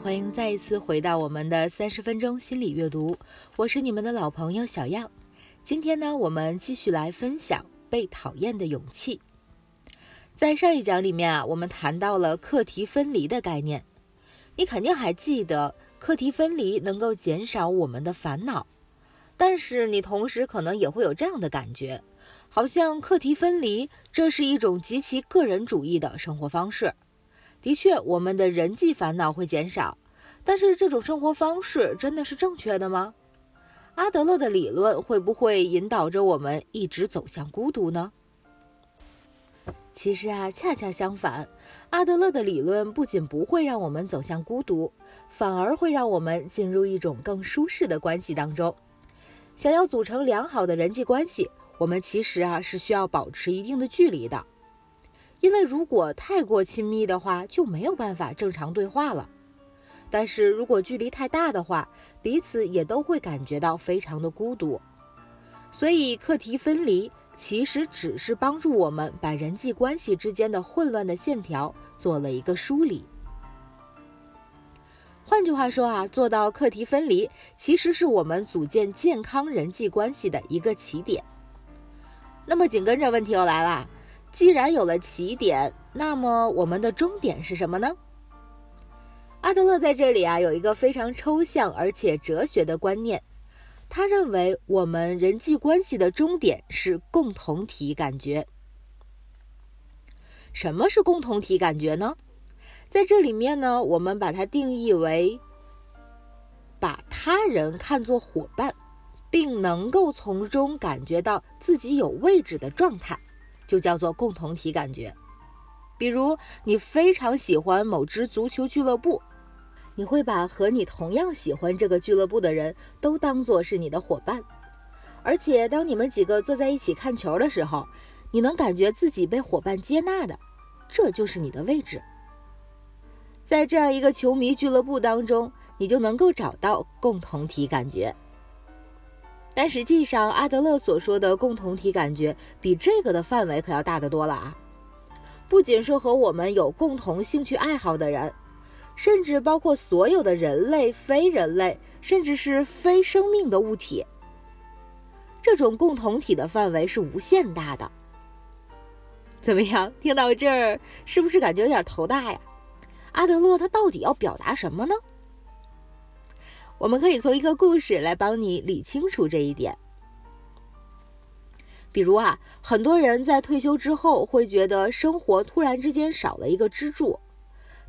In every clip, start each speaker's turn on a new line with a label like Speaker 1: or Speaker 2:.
Speaker 1: 欢迎再一次回到我们的三十分钟心理阅读，我是你们的老朋友小样。今天呢，我们继续来分享被讨厌的勇气。在上一讲里面啊，我们谈到了课题分离的概念，你肯定还记得，课题分离能够减少我们的烦恼。但是你同时可能也会有这样的感觉，好像课题分离这是一种极其个人主义的生活方式。的确，我们的人际烦恼会减少，但是这种生活方式真的是正确的吗？阿德勒的理论会不会引导着我们一直走向孤独呢？其实啊，恰恰相反，阿德勒的理论不仅不会让我们走向孤独，反而会让我们进入一种更舒适的关系当中。想要组成良好的人际关系，我们其实啊是需要保持一定的距离的。因为如果太过亲密的话，就没有办法正常对话了。但是如果距离太大的话，彼此也都会感觉到非常的孤独。所以课题分离其实只是帮助我们把人际关系之间的混乱的线条做了一个梳理。换句话说啊，做到课题分离，其实是我们组建健康人际关系的一个起点。那么紧跟着问题又来了。既然有了起点，那么我们的终点是什么呢？阿德勒在这里啊有一个非常抽象而且哲学的观念，他认为我们人际关系的终点是共同体感觉。什么是共同体感觉呢？在这里面呢，我们把它定义为把他人看作伙伴，并能够从中感觉到自己有位置的状态。就叫做共同体感觉，比如你非常喜欢某支足球俱乐部，你会把和你同样喜欢这个俱乐部的人都当做是你的伙伴，而且当你们几个坐在一起看球的时候，你能感觉自己被伙伴接纳的，这就是你的位置。在这样一个球迷俱乐部当中，你就能够找到共同体感觉。但实际上，阿德勒所说的共同体感觉比这个的范围可要大得多了啊！不仅是和我们有共同兴趣爱好的人，甚至包括所有的人类、非人类，甚至是非生命的物体。这种共同体的范围是无限大的。怎么样？听到这儿，是不是感觉有点头大呀？阿德勒他到底要表达什么呢？我们可以从一个故事来帮你理清楚这一点。比如啊，很多人在退休之后会觉得生活突然之间少了一个支柱，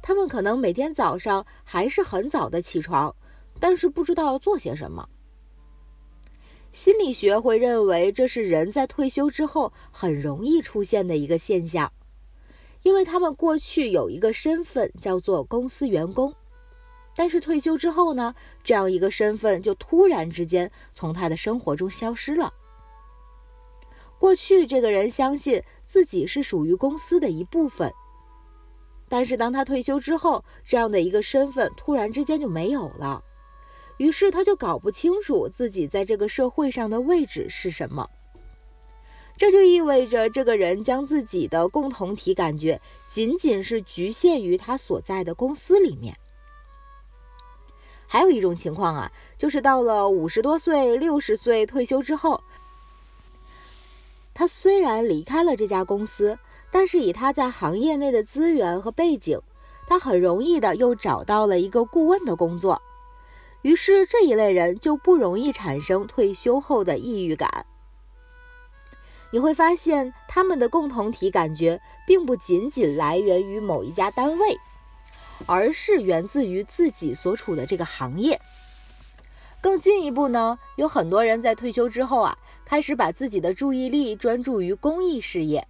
Speaker 1: 他们可能每天早上还是很早的起床，但是不知道做些什么。心理学会认为这是人在退休之后很容易出现的一个现象，因为他们过去有一个身份叫做公司员工。但是退休之后呢，这样一个身份就突然之间从他的生活中消失了。过去这个人相信自己是属于公司的一部分，但是当他退休之后，这样的一个身份突然之间就没有了，于是他就搞不清楚自己在这个社会上的位置是什么。这就意味着这个人将自己的共同体感觉仅仅是局限于他所在的公司里面。还有一种情况啊，就是到了五十多岁、六十岁退休之后，他虽然离开了这家公司，但是以他在行业内的资源和背景，他很容易的又找到了一个顾问的工作。于是这一类人就不容易产生退休后的抑郁感。你会发现，他们的共同体感觉并不仅仅来源于某一家单位。而是源自于自己所处的这个行业。更进一步呢，有很多人在退休之后啊，开始把自己的注意力专注于公益事业，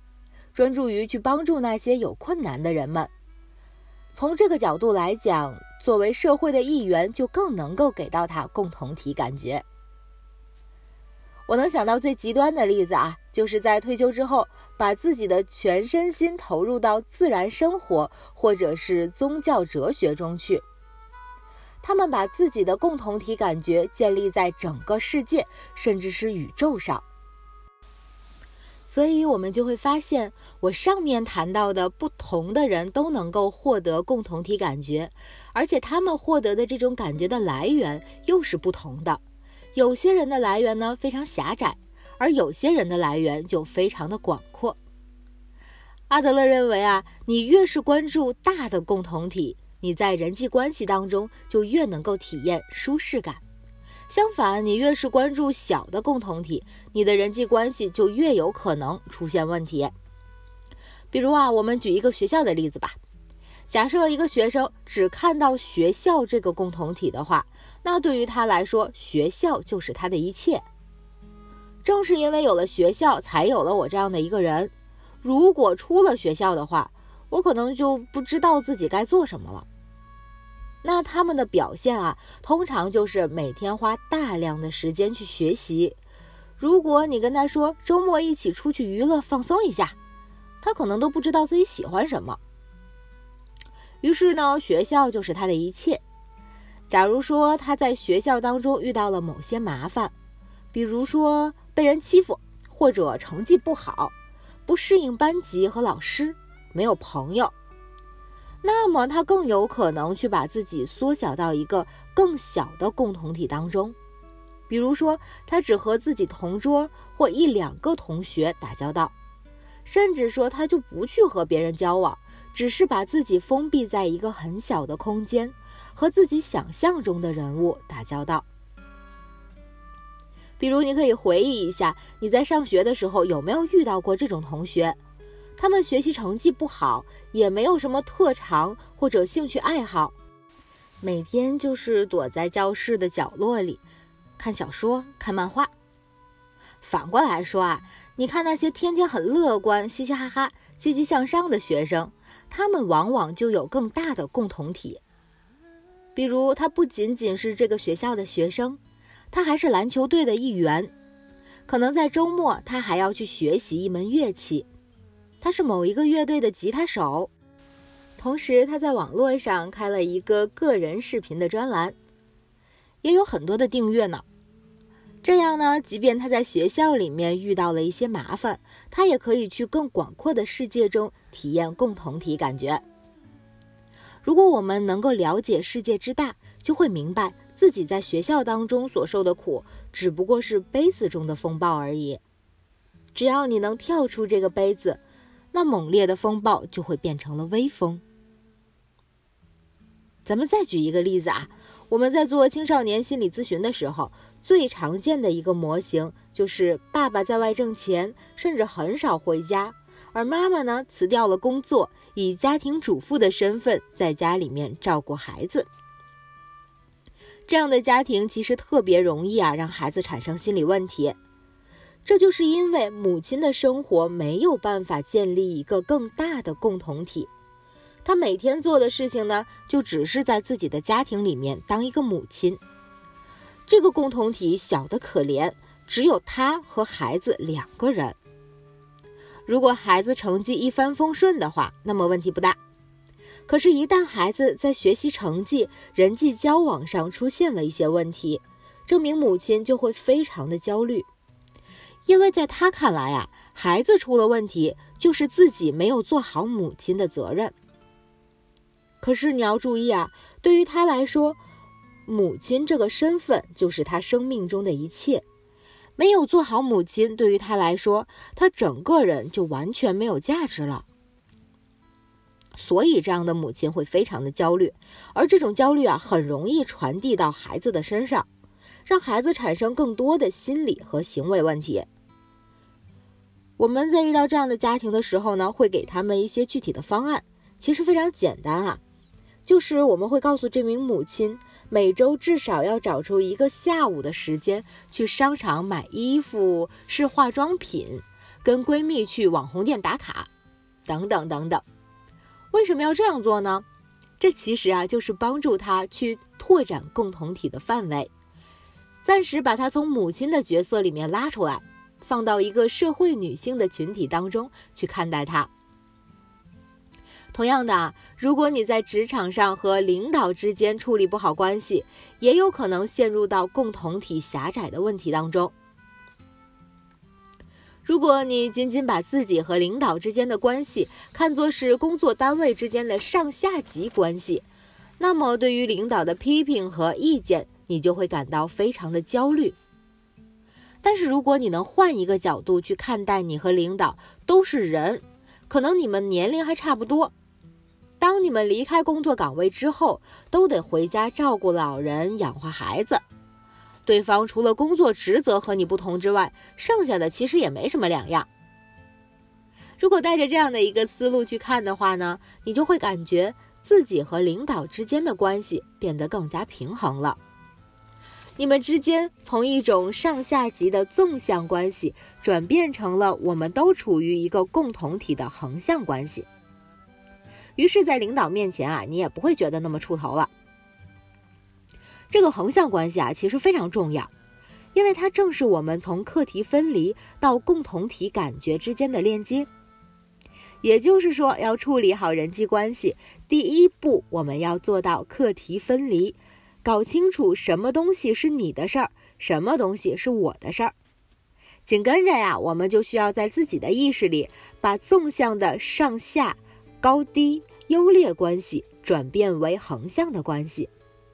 Speaker 1: 专注于去帮助那些有困难的人们。从这个角度来讲，作为社会的一员，就更能够给到他共同体感觉。我能想到最极端的例子啊，就是在退休之后。把自己的全身心投入到自然生活或者是宗教哲学中去，他们把自己的共同体感觉建立在整个世界甚至是宇宙上。所以，我们就会发现，我上面谈到的不同的人都能够获得共同体感觉，而且他们获得的这种感觉的来源又是不同的。有些人的来源呢非常狭窄，而有些人的来源就非常的广阔。阿德勒认为啊，你越是关注大的共同体，你在人际关系当中就越能够体验舒适感。相反，你越是关注小的共同体，你的人际关系就越有可能出现问题。比如啊，我们举一个学校的例子吧。假设一个学生只看到学校这个共同体的话，那对于他来说，学校就是他的一切。正是因为有了学校，才有了我这样的一个人。如果出了学校的话，我可能就不知道自己该做什么了。那他们的表现啊，通常就是每天花大量的时间去学习。如果你跟他说周末一起出去娱乐放松一下，他可能都不知道自己喜欢什么。于是呢，学校就是他的一切。假如说他在学校当中遇到了某些麻烦，比如说被人欺负，或者成绩不好，不适应班级和老师，没有朋友，那么他更有可能去把自己缩小到一个更小的共同体当中。比如说，他只和自己同桌或一两个同学打交道，甚至说他就不去和别人交往。只是把自己封闭在一个很小的空间，和自己想象中的人物打交道。比如，你可以回忆一下，你在上学的时候有没有遇到过这种同学？他们学习成绩不好，也没有什么特长或者兴趣爱好，每天就是躲在教室的角落里看小说、看漫画。反过来说啊，你看那些天天很乐观、嘻嘻哈哈、积极向上的学生。他们往往就有更大的共同体，比如他不仅仅是这个学校的学生，他还是篮球队的一员，可能在周末他还要去学习一门乐器，他是某一个乐队的吉他手，同时他在网络上开了一个个人视频的专栏，也有很多的订阅呢。这样呢，即便他在学校里面遇到了一些麻烦，他也可以去更广阔的世界中体验共同体感觉。如果我们能够了解世界之大，就会明白自己在学校当中所受的苦，只不过是杯子中的风暴而已。只要你能跳出这个杯子，那猛烈的风暴就会变成了微风。咱们再举一个例子啊。我们在做青少年心理咨询的时候，最常见的一个模型就是爸爸在外挣钱，甚至很少回家，而妈妈呢辞掉了工作，以家庭主妇的身份在家里面照顾孩子。这样的家庭其实特别容易啊让孩子产生心理问题，这就是因为母亲的生活没有办法建立一个更大的共同体。她每天做的事情呢，就只是在自己的家庭里面当一个母亲。这个共同体小的可怜，只有她和孩子两个人。如果孩子成绩一帆风顺的话，那么问题不大。可是，一旦孩子在学习成绩、人际交往上出现了一些问题，这名母亲就会非常的焦虑，因为在她看来啊，孩子出了问题，就是自己没有做好母亲的责任。可是你要注意啊，对于他来说，母亲这个身份就是他生命中的一切。没有做好母亲，对于他来说，他整个人就完全没有价值了。所以，这样的母亲会非常的焦虑，而这种焦虑啊，很容易传递到孩子的身上，让孩子产生更多的心理和行为问题。我们在遇到这样的家庭的时候呢，会给他们一些具体的方案，其实非常简单啊。就是我们会告诉这名母亲，每周至少要找出一个下午的时间去商场买衣服、试化妆品，跟闺蜜去网红店打卡，等等等等。为什么要这样做呢？这其实啊，就是帮助他去拓展共同体的范围，暂时把他从母亲的角色里面拉出来，放到一个社会女性的群体当中去看待他。同样的啊，如果你在职场上和领导之间处理不好关系，也有可能陷入到共同体狭窄的问题当中。如果你仅仅把自己和领导之间的关系看作是工作单位之间的上下级关系，那么对于领导的批评和意见，你就会感到非常的焦虑。但是如果你能换一个角度去看待你和领导都是人，可能你们年龄还差不多。当你们离开工作岗位之后，都得回家照顾老人、养活孩子。对方除了工作职责和你不同之外，剩下的其实也没什么两样。如果带着这样的一个思路去看的话呢，你就会感觉自己和领导之间的关系变得更加平衡了。你们之间从一种上下级的纵向关系，转变成了我们都处于一个共同体的横向关系。于是，在领导面前啊，你也不会觉得那么出头了。这个横向关系啊，其实非常重要，因为它正是我们从课题分离到共同体感觉之间的链接。也就是说，要处理好人际关系，第一步我们要做到课题分离。搞清楚什么东西是你的事儿，什么东西是我的事儿。紧跟着呀，我们就需要在自己的意识里，把纵向的上下、高低、优劣关系转变为横向的关系，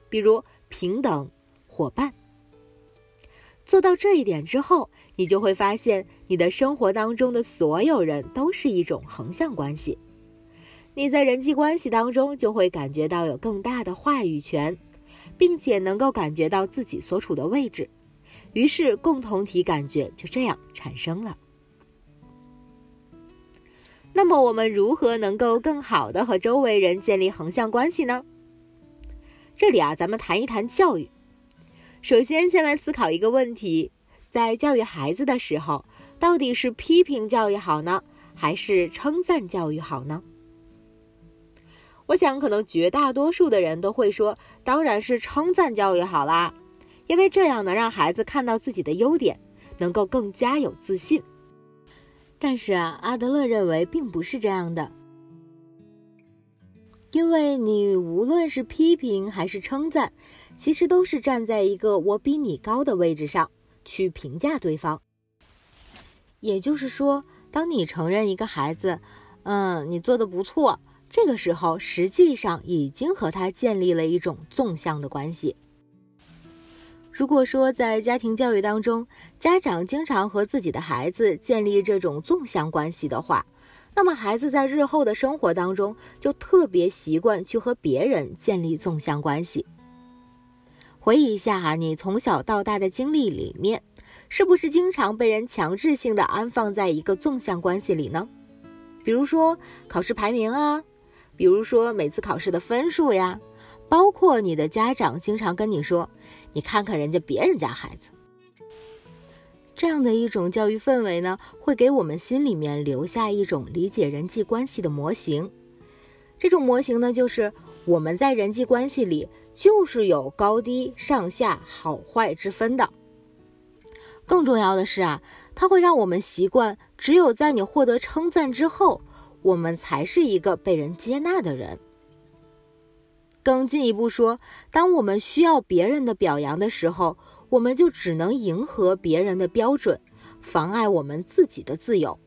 Speaker 1: 比如平等、伙伴。做到这一点之后，你就会发现，你的生活当中的所有人都是一种横向关系。你在人际关系当中就会感觉到有更大的话语权。并且能够感觉到自己所处的位置，于是共同体感觉就这样产生了。那么，我们如何能够更好的和周围人建立横向关系呢？这里啊，咱们谈一谈教育。首先，先来思考一个问题：在教育孩子的时候，到底是批评教育好呢，还是称赞教育好呢？我想，可能绝大多数的人都会说，当然是称赞教育好啦，因为这样能让孩子看到自己的优点，能够更加有自信。但是啊，阿德勒认为并不是这样的，因为你无论是批评还是称赞，其实都是站在一个我比你高的位置上去评价对方。也就是说，当你承认一个孩子，嗯，你做的不错。这个时候，实际上已经和他建立了一种纵向的关系。如果说在家庭教育当中，家长经常和自己的孩子建立这种纵向关系的话，那么孩子在日后的生活当中就特别习惯去和别人建立纵向关系。回忆一下哈，你从小到大的经历里面，是不是经常被人强制性的安放在一个纵向关系里呢？比如说考试排名啊。比如说每次考试的分数呀，包括你的家长经常跟你说：“你看看人家别人家孩子。”这样的一种教育氛围呢，会给我们心里面留下一种理解人际关系的模型。这种模型呢，就是我们在人际关系里就是有高低、上下、好坏之分的。更重要的是啊，它会让我们习惯，只有在你获得称赞之后。我们才是一个被人接纳的人。更进一步说，当我们需要别人的表扬的时候，我们就只能迎合别人的标准，妨碍我们自己的自由。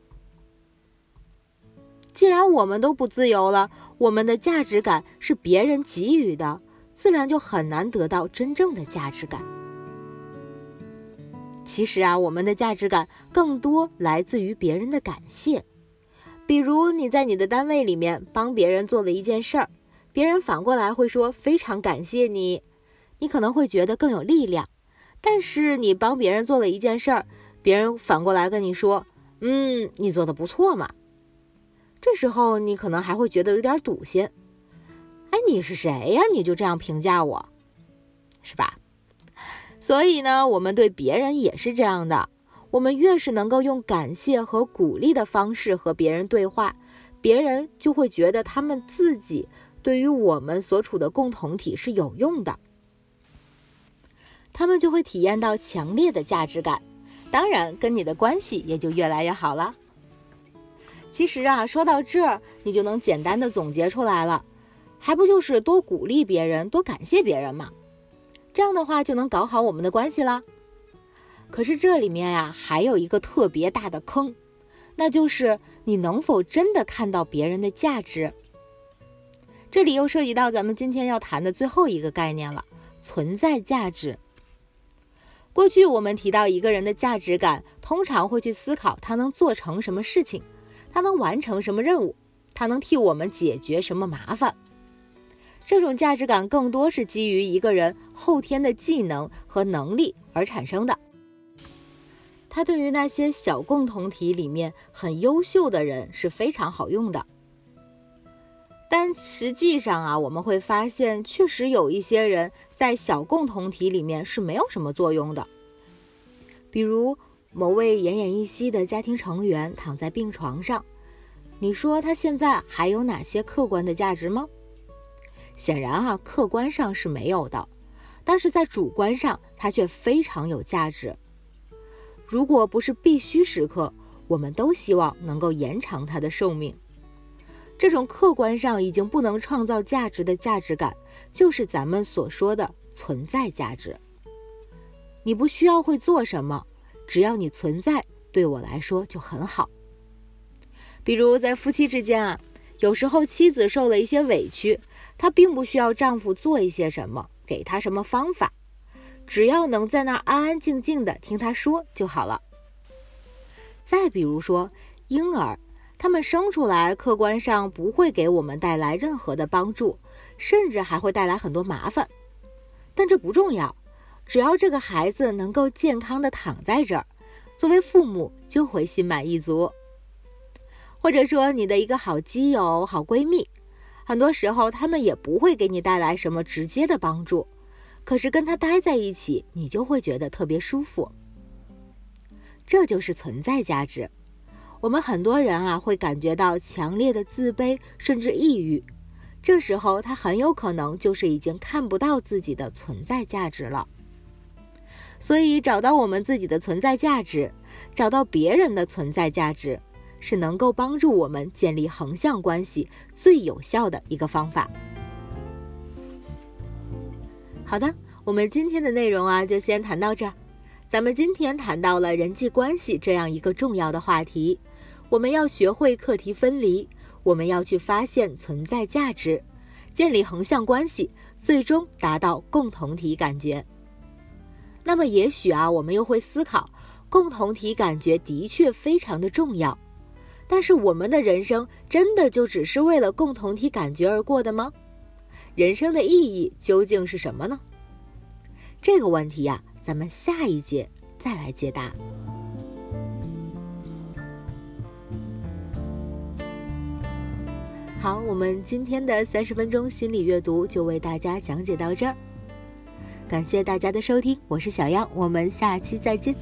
Speaker 1: 既然我们都不自由了，我们的价值感是别人给予的，自然就很难得到真正的价值感。其实啊，我们的价值感更多来自于别人的感谢。比如你在你的单位里面帮别人做了一件事儿，别人反过来会说非常感谢你，你可能会觉得更有力量。但是你帮别人做了一件事儿，别人反过来跟你说，嗯，你做的不错嘛。这时候你可能还会觉得有点堵心。哎，你是谁呀？你就这样评价我，是吧？所以呢，我们对别人也是这样的。我们越是能够用感谢和鼓励的方式和别人对话，别人就会觉得他们自己对于我们所处的共同体是有用的，他们就会体验到强烈的价值感，当然跟你的关系也就越来越好了。其实啊，说到这儿，你就能简单的总结出来了，还不就是多鼓励别人，多感谢别人嘛？这样的话就能搞好我们的关系了。可是这里面呀，还有一个特别大的坑，那就是你能否真的看到别人的价值？这里又涉及到咱们今天要谈的最后一个概念了——存在价值。过去我们提到一个人的价值感，通常会去思考他能做成什么事情，他能完成什么任务，他能替我们解决什么麻烦。这种价值感更多是基于一个人后天的技能和能力而产生的。它对于那些小共同体里面很优秀的人是非常好用的。但实际上啊，我们会发现，确实有一些人在小共同体里面是没有什么作用的。比如某位奄奄一息的家庭成员躺在病床上，你说他现在还有哪些客观的价值吗？显然啊，客观上是没有的，但是在主观上，他却非常有价值。如果不是必须时刻，我们都希望能够延长他的寿命。这种客观上已经不能创造价值的价值感，就是咱们所说的存在价值。你不需要会做什么，只要你存在，对我来说就很好。比如在夫妻之间啊，有时候妻子受了一些委屈，她并不需要丈夫做一些什么，给她什么方法，只要能在那儿安安静静的听她说就好了。再比如说婴儿。他们生出来，客观上不会给我们带来任何的帮助，甚至还会带来很多麻烦。但这不重要，只要这个孩子能够健康的躺在这儿，作为父母就会心满意足。或者说，你的一个好基友、好闺蜜，很多时候他们也不会给你带来什么直接的帮助，可是跟他待在一起，你就会觉得特别舒服。这就是存在价值。我们很多人啊，会感觉到强烈的自卑，甚至抑郁。这时候，他很有可能就是已经看不到自己的存在价值了。所以，找到我们自己的存在价值，找到别人的存在价值，是能够帮助我们建立横向关系最有效的一个方法。好的，我们今天的内容啊，就先谈到这儿。咱们今天谈到了人际关系这样一个重要的话题。我们要学会课题分离，我们要去发现存在价值，建立横向关系，最终达到共同体感觉。那么，也许啊，我们又会思考，共同体感觉的确非常的重要，但是我们的人生真的就只是为了共同体感觉而过的吗？人生的意义究竟是什么呢？这个问题呀，咱们下一节再来解答。好，我们今天的三十分钟心理阅读就为大家讲解到这儿，感谢大家的收听，我是小样，我们下期再见。